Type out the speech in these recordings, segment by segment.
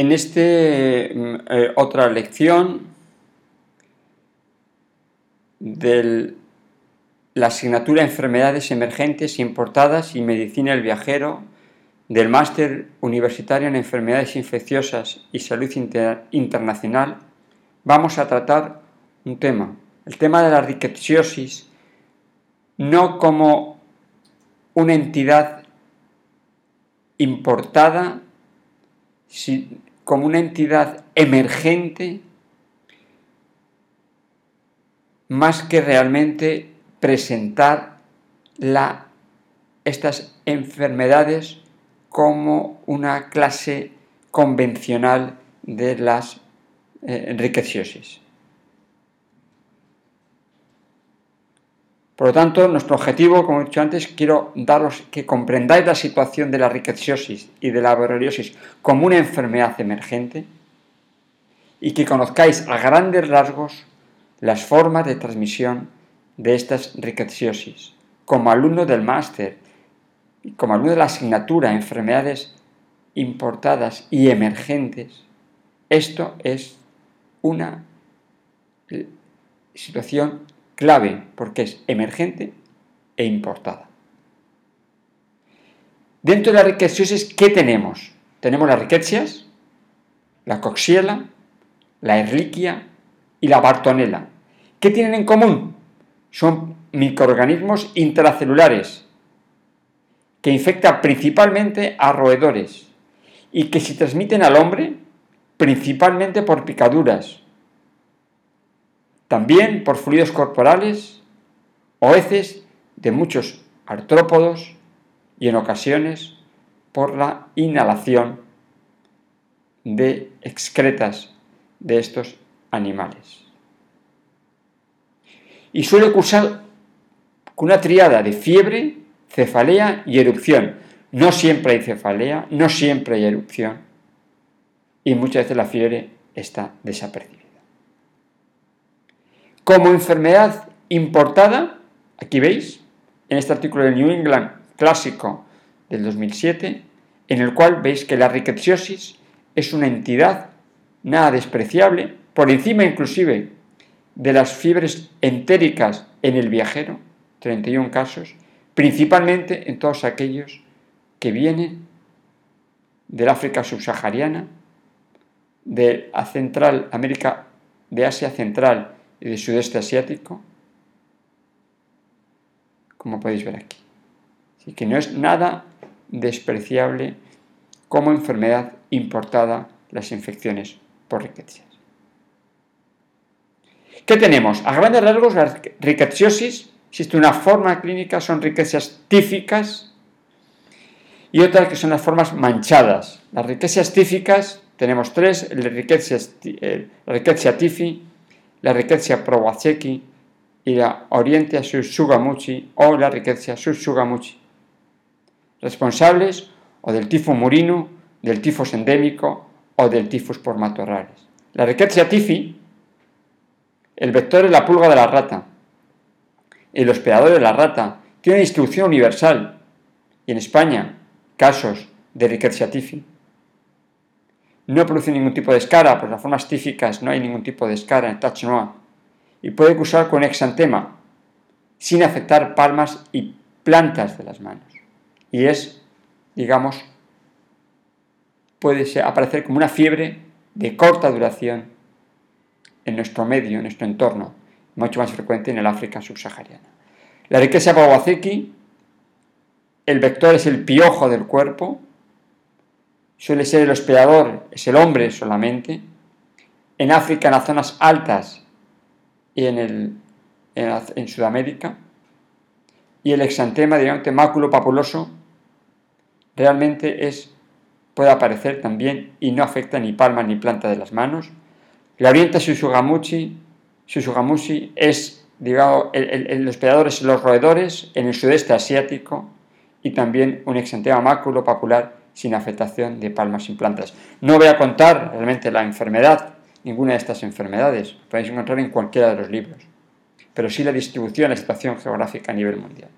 En esta eh, otra lección de la asignatura Enfermedades Emergentes Importadas y Medicina del Viajero del Máster Universitario en Enfermedades Infecciosas y Salud Internacional, vamos a tratar un tema, el tema de la rickettsiosis, no como una entidad importada, como una entidad emergente, más que realmente presentar estas enfermedades como una clase convencional de las eh, Por lo tanto, nuestro objetivo, como he dicho antes, quiero daros que comprendáis la situación de la rickettsiosis y de la borreliosis como una enfermedad emergente y que conozcáis a grandes rasgos las formas de transmisión de estas rickettsiosis. Como alumno del máster y como alumno de la asignatura Enfermedades importadas y emergentes, esto es una situación clave porque es emergente e importada. Dentro de las rickettsiosis, ¿qué tenemos? Tenemos las riquecias, la coxiela, la erliquia y la bartonela. ¿Qué tienen en común? Son microorganismos intracelulares que infectan principalmente a roedores y que se transmiten al hombre principalmente por picaduras, también por fluidos corporales o heces de muchos artrópodos y en ocasiones por la inhalación de excretas de estos animales. Y suele cursar con una triada de fiebre, cefalea y erupción. No siempre hay cefalea, no siempre hay erupción y muchas veces la fiebre está desapercibida. Como enfermedad importada, aquí veis, en este artículo del New England clásico del 2007, en el cual veis que la rickettsiosis es una entidad nada despreciable, por encima inclusive de las fiebres entéricas en el viajero, 31 casos, principalmente en todos aquellos que vienen del África subsahariana, de Central, América, de Asia Central y del Sudeste Asiático, como podéis ver aquí. Así que no es nada despreciable como enfermedad importada las infecciones por riquecias. ¿Qué tenemos? A grandes rasgos, la rickettsiosis, existe una forma clínica, son riquecias tíficas y otras que son las formas manchadas. Las riquecias tíficas tenemos tres, la rickettsia tifi, la rickettsia prowazeki y la orientia sugamuchi o la rickettsia sugamuchi. Responsables o del tifo murino, del tifus endémico o del tifus por matorrales. La rickettsia tifi, el vector es la pulga de la rata. El hospedador de la rata tiene distribución universal. Y en España, casos de rickettsia tifi. No produce ningún tipo de escara, por las formas tíficas no hay ningún tipo de escara en Tachnoa. Y puede cursar con exantema, sin afectar palmas y plantas de las manos. Y es, digamos, puede aparecer como una fiebre de corta duración en nuestro medio, en nuestro entorno, mucho más frecuente en el África subsahariana. La riqueza Bawazeki, el vector es el piojo del cuerpo, suele ser el hospedador, es el hombre solamente. En África, en las zonas altas y en, el, en, Sudamérica. Y el exantema, digamos, máculo papuloso, realmente es, puede aparecer también y no afecta ni palmas ni planta de las manos. La orienta Susugamuchi, Susugamushi es, digamos, el, el, hospedador es los roedores en el sudeste asiático y también un exantema máculo papular sin afectación de palmas sin plantas. No voy a contar realmente la enfermedad, ninguna de estas enfermedades, podéis encontrar en cualquiera de los libros, pero sí la distribución, la situación geográfica a nivel mundial.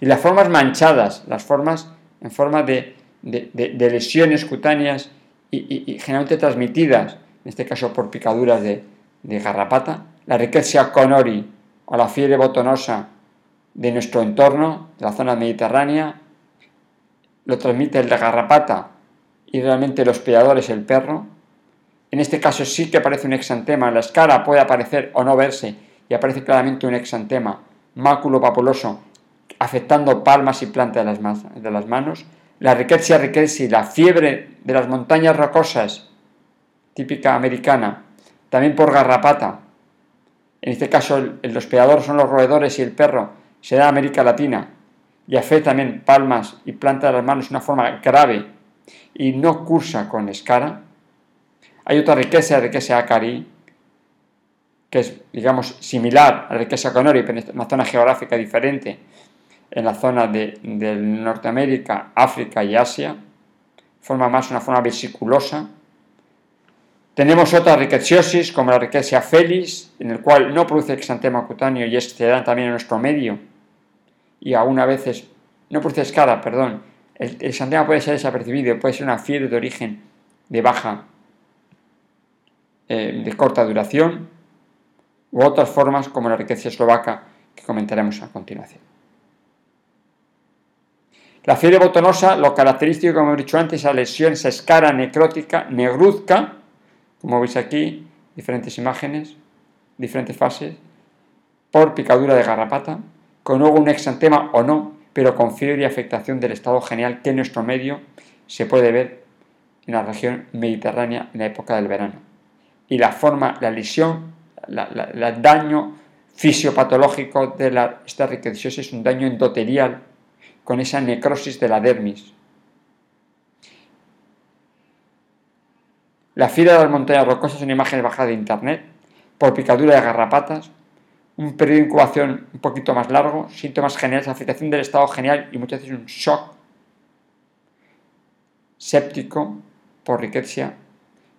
Y las formas manchadas, las formas en forma de, lesiones cutáneas y, generalmente transmitidas, en este caso por picaduras de, garrapata, la Rickettsia conori o la fiebre botonosa de nuestro entorno, de la zona mediterránea, lo transmite el de garrapata y realmente los peadores el perro. En este caso sí que aparece un exantema, en la escara puede aparecer o no verse y aparece claramente un exantema, máculo papuloso, afectando palmas y plantas de las, manos. La rickettsia rickettsii, la fiebre de las montañas rocosas, típica americana, también por garrapata. En este caso, el, los peadores son los roedores y el perro, se da América Latina y afecta también palmas y plantas de las manos de una forma grave y no cursa con escara. Hay otra riqueza, riqueza acari, que es, digamos, similar a la riqueza conori, pero en una zona geográfica diferente, en la zona de, Norteamérica, África y Asia, forma más una forma vesiculosa. Tenemos otra riqueciosis, como la riqueza felis, en el cual no produce exantema cutáneo y se da también en nuestro medio, y aún a veces, no produce escara, perdón, el, exantema puede ser desapercibido, puede ser una fiebre de origen de baja, eh, de corta duración, u otras formas como la riqueza eslovaca que comentaremos a continuación. La fiebre botonosa, lo característico, como he dicho antes, es la lesión, esa escara necrótica, negruzca, como veis aquí, diferentes imágenes, diferentes fases, por picadura de garrapata, con un exantema o no, pero con fiebre y afectación del estado genial que en nuestro medio se puede ver en la región mediterránea en la época del verano. Y la forma, la lesión, el daño fisiopatológico de la, esta es un daño endoterial con esa necrosis de la dermis. La fila de las montañas rocosas son imágenes bajadas de internet por picadura de garrapatas, un periodo de incubación un poquito más largo, síntomas generales, afectación del estado genial y muchas veces un shock séptico por riqueza.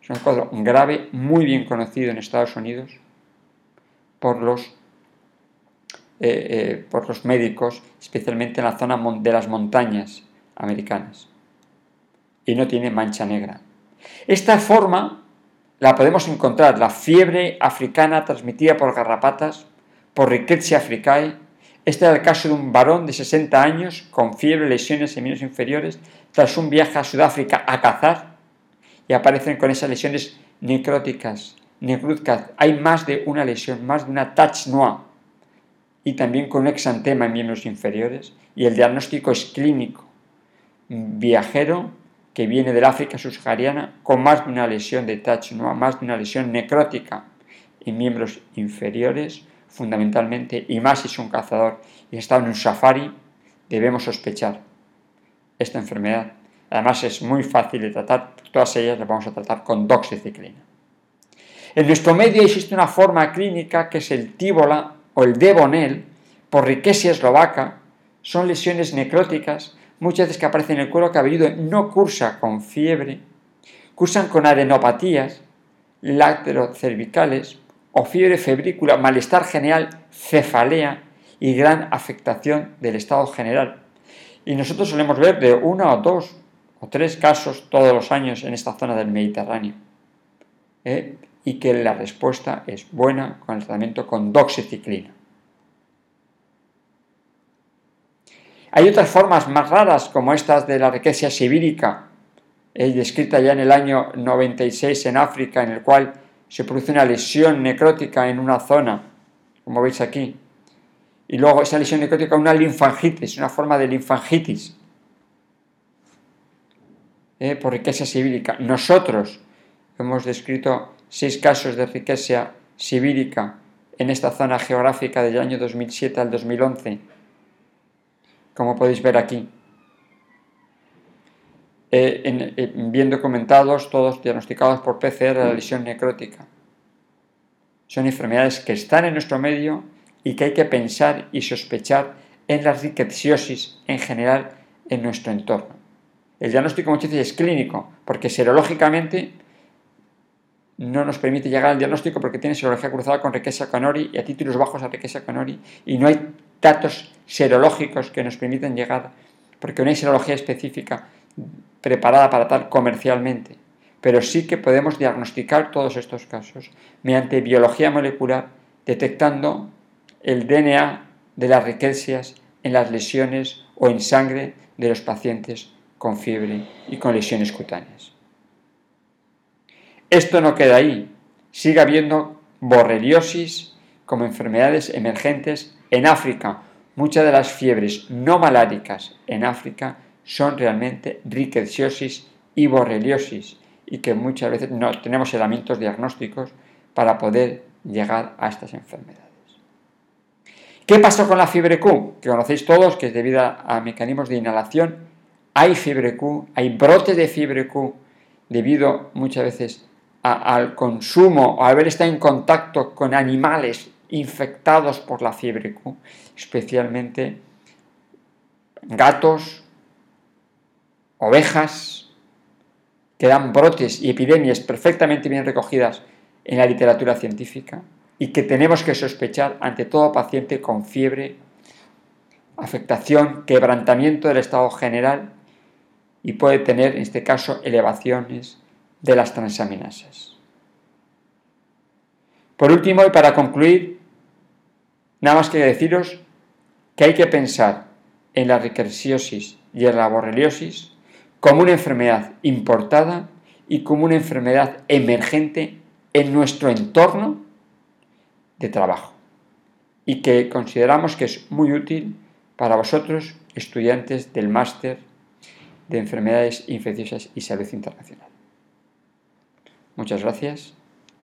Es un cuadro grave, muy bien conocido en Estados Unidos por los eh, eh, por los médicos, especialmente en la zona de las montañas americanas. Y no tiene mancha negra. Esta forma la podemos encontrar, la fiebre africana transmitida por garrapatas, por Rickettsia africae. Este era el caso de un varón de 60 años con fiebre, lesiones en miembros inferiores, tras un viaje a Sudáfrica a cazar, y aparecen con esas lesiones necróticas, negruzcas. Hay más de una lesión, más de una noire y también con un exantema en miembros inferiores y el diagnóstico es clínico. Viajero que viene del África subsahariana con más de una lesión de no más de una lesión necrótica en miembros inferiores, fundamentalmente, y más si es un cazador y está en un safari, debemos sospechar esta enfermedad. Además es muy fácil de tratar, todas ellas las vamos a tratar con doxiciclina. En nuestro medio existe una forma clínica que es el tíbola o el Devonel, por riqueza eslovaca, son lesiones necróticas, muchas veces que aparecen en el cuero cabelludo, no cursa con fiebre, cursan con adenopatías, cervicales o fiebre febrícula, malestar general, cefalea y gran afectación del estado general. Y nosotros solemos ver de uno o dos o tres casos todos los años en esta zona del Mediterráneo. ¿eh? y que la respuesta es buena con el tratamiento con doxiciclina. Hay otras formas más raras como estas de la riqueza sibírica, eh, descrita ya en el año 96 en África, en el cual se produce una lesión necrótica en una zona, como veis aquí, y luego esa lesión necrótica una linfangitis, una forma de linfangitis eh, por riqueza sibírica. Nosotros hemos descrito seis casos de riqueza sibírica en esta zona geográfica del año 2007 al 2011, como podéis ver aquí. Eh, eh, bien documentados, todos diagnosticados por PCR la lesión necrótica. Son enfermedades que están en nuestro medio y que hay que pensar y sospechar en la riqueciosis en general en nuestro entorno. El diagnóstico muchas veces es clínico, porque serológicamente no nos permite llegar al diagnóstico porque tiene serología cruzada con riqueza canori y a títulos bajos a riqueza canori y no hay datos serológicos que nos permitan llegar porque no hay serología específica preparada para tal comercialmente. pero sí que podemos diagnosticar todos estos casos mediante biología molecular, detectando el DNA de las riquecias en las lesiones o en sangre de los pacientes con fiebre y con lesiones cutáneas. Esto no queda ahí, sigue habiendo borreliosis como enfermedades emergentes en África. Muchas de las fiebres no maláricas en África son realmente riqueciosis y borreliosis y que muchas veces no tenemos herramientas diagnósticos para poder llegar a estas enfermedades. ¿Qué pasó con la fiebre Q? Que conocéis todos que es debido a mecanismos de inhalación. Hay fiebre Q, hay brotes de fiebre Q debido muchas veces al consumo o haber estado en contacto con animales infectados por la fiebre Q, especialmente gatos, ovejas, que dan brotes y epidemias perfectamente bien recogidas en la literatura científica y que tenemos que sospechar ante todo paciente con fiebre, afectación, quebrantamiento del estado general y puede tener en este caso elevaciones de las transaminasas. Por último y para concluir, nada más que deciros que hay que pensar en la riqueciosis y en la borreliosis como una enfermedad importada y como una enfermedad emergente en nuestro entorno de trabajo y que consideramos que es muy útil para vosotros, estudiantes del máster de enfermedades infecciosas y salud internacional. Muchas gracias.